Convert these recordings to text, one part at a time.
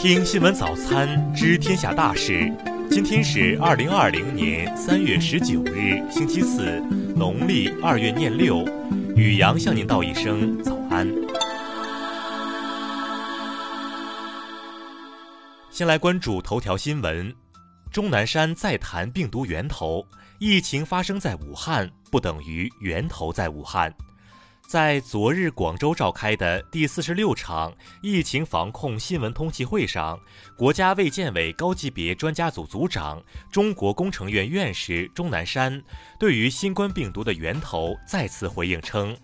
听新闻早餐知天下大事。今天是二零二零年三月十九日，星期四，农历二月廿六。雨阳向您道一声早安。先来关注头条新闻：钟南山再谈病毒源头，疫情发生在武汉不等于源头在武汉。在昨日广州召开的第四十六场疫情防控新闻通气会上，国家卫健委高级别专家组组长、中国工程院院士钟南山对于新冠病毒的源头再次回应称：“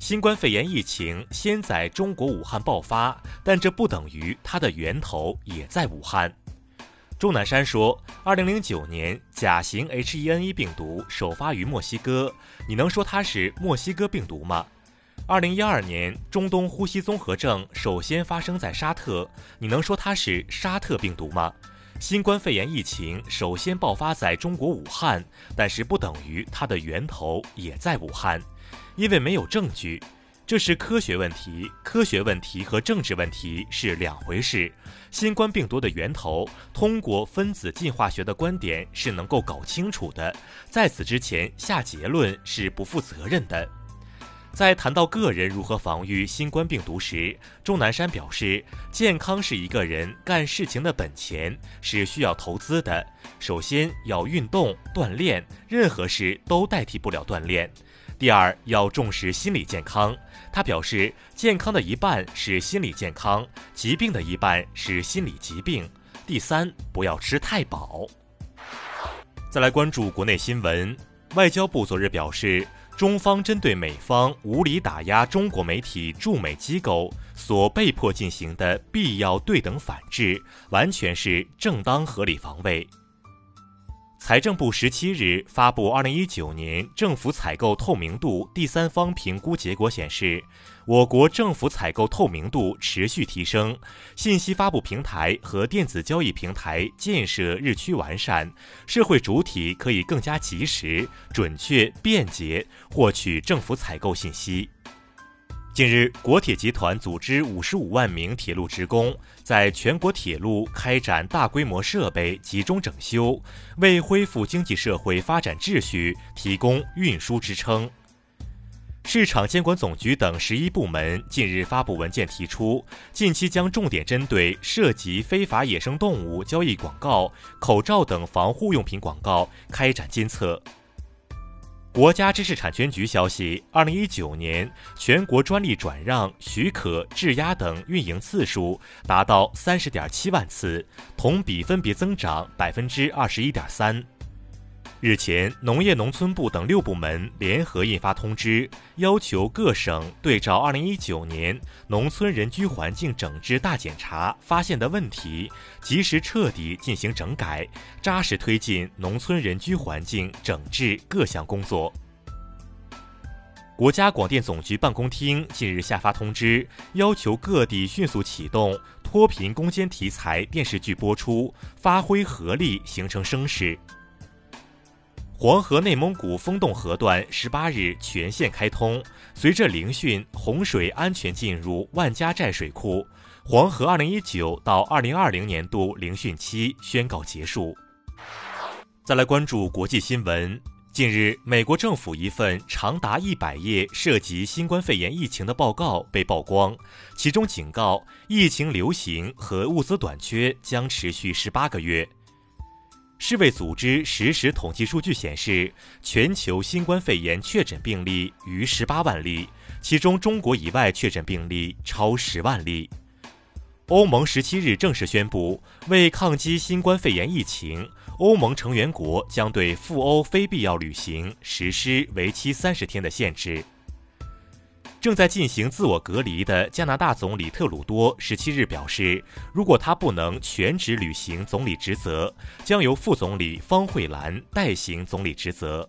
新冠肺炎疫情先在中国武汉爆发，但这不等于它的源头也在武汉。”钟南山说：“二零零九年甲型 H1N1 病毒首发于墨西哥，你能说它是墨西哥病毒吗？”二零一二年，中东呼吸综合症首先发生在沙特，你能说它是沙特病毒吗？新冠肺炎疫情首先爆发在中国武汉，但是不等于它的源头也在武汉，因为没有证据，这是科学问题。科学问题和政治问题是两回事。新冠病毒的源头，通过分子进化学的观点是能够搞清楚的，在此之前下结论是不负责任的。在谈到个人如何防御新冠病毒时，钟南山表示，健康是一个人干事情的本钱，是需要投资的。首先要运动锻炼，任何事都代替不了锻炼。第二，要重视心理健康。他表示，健康的一半是心理健康，疾病的一半是心理疾病。第三，不要吃太饱。再来关注国内新闻，外交部昨日表示。中方针对美方无理打压中国媒体驻美机构所被迫进行的必要对等反制，完全是正当合理防卫。财政部十七日发布二零一九年政府采购透明度第三方评估结果显示，我国政府采购透明度持续提升，信息发布平台和电子交易平台建设日趋完善，社会主体可以更加及时、准确、便捷获取政府采购信息。近日，国铁集团组织五十五万名铁路职工在全国铁路开展大规模设备集中整修，为恢复经济社会发展秩序提供运输支撑。市场监管总局等十一部门近日发布文件，提出近期将重点针对涉及非法野生动物交易广告、口罩等防护用品广告开展监测。国家知识产权局消息，二零一九年全国专利转让、许可、质押等运营次数达到三十点七万次，同比分别增长百分之二十一点三。日前，农业农村部等六部门联合印发通知，要求各省对照二零一九年农村人居环境整治大检查发现的问题，及时彻底进行整改，扎实推进农村人居环境整治各项工作。国家广电总局办公厅近日下发通知，要求各地迅速启动脱贫攻坚题材电视剧播出，发挥合力，形成声势。黄河内蒙古封洞河段十八日全线开通，随着凌汛洪水安全进入万家寨水库，黄河二零一九到二零二零年度凌汛期宣告结束。再来关注国际新闻，近日，美国政府一份长达一百页涉及新冠肺炎疫情的报告被曝光，其中警告疫情流行和物资短缺将持续十八个月。世卫组织实时统计数据显示，全球新冠肺炎确诊病例逾十八万例，其中中国以外确诊病例超十万例。欧盟十七日正式宣布，为抗击新冠肺炎疫情，欧盟成员国将对赴欧非必要旅行实施为期三十天的限制。正在进行自我隔离的加拿大总理特鲁多十七日表示，如果他不能全职履行总理职责，将由副总理方慧兰代行总理职责。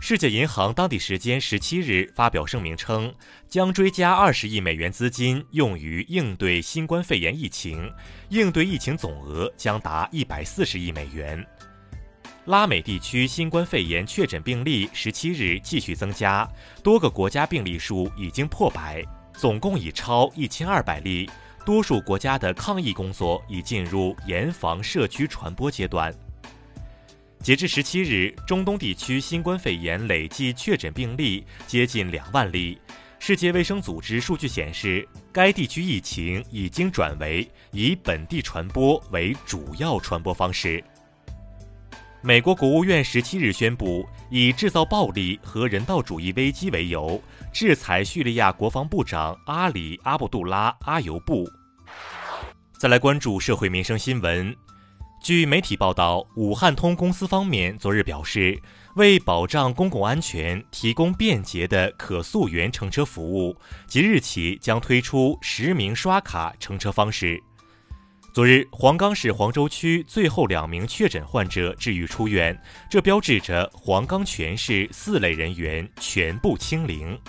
世界银行当地时间十七日发表声明称，将追加二十亿美元资金用于应对新冠肺炎疫情，应对疫情总额将达一百四十亿美元。拉美地区新冠肺炎确诊病例十七日继续增加，多个国家病例数已经破百。总共已超一千二百例，多数国家的抗疫工作已进入严防社区传播阶段。截至十七日，中东地区新冠肺炎累计确诊病例接近两万例。世界卫生组织数据显示，该地区疫情已经转为以本地传播为主要传播方式。美国国务院十七日宣布，以制造暴力和人道主义危机为由，制裁叙利亚国防部长阿里·阿卜杜拉·阿尤布。再来关注社会民生新闻。据媒体报道，武汉通公司方面昨日表示，为保障公共安全，提供便捷的可溯源乘车服务，即日起将推出实名刷卡乘车方式。昨日，黄冈市黄州区最后两名确诊患者治愈出院，这标志着黄冈全市四类人员全部清零。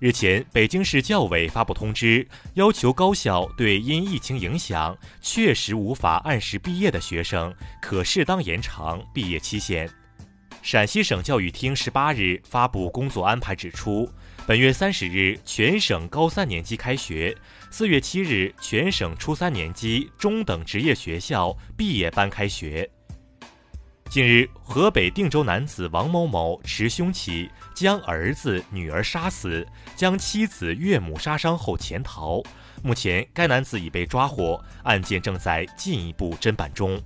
日前，北京市教委发布通知，要求高校对因疫情影响确实无法按时毕业的学生，可适当延长毕业期限。陕西省教育厅十八日发布工作安排，指出，本月三十日全省高三年级开学，四月七日全省初三年级中等职业学校毕业班开学。近日，河北定州男子王某某持凶器将儿子、女儿杀死，将妻子、岳母杀伤后潜逃。目前，该男子已被抓获，案件正在进一步侦办中。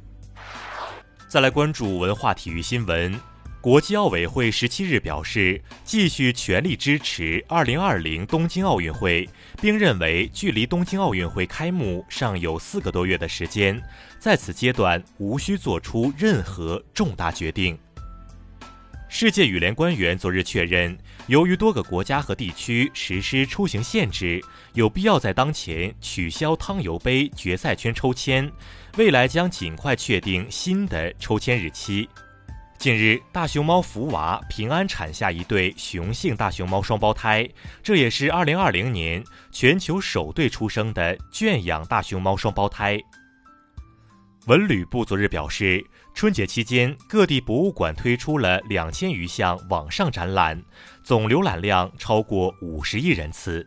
再来关注文化体育新闻。国际奥委会十七日表示，继续全力支持二零二零东京奥运会，并认为距离东京奥运会开幕尚有四个多月的时间，在此阶段无需做出任何重大决定。世界羽联官员昨日确认，由于多个国家和地区实施出行限制，有必要在当前取消汤尤杯决赛圈抽签，未来将尽快确定新的抽签日期。近日，大熊猫福娃平安产下一对雄性大熊猫双胞胎，这也是2020年全球首对出生的圈养大熊猫双胞胎。文旅部昨日表示，春节期间各地博物馆推出了两千余项网上展览，总浏览量超过五十亿人次。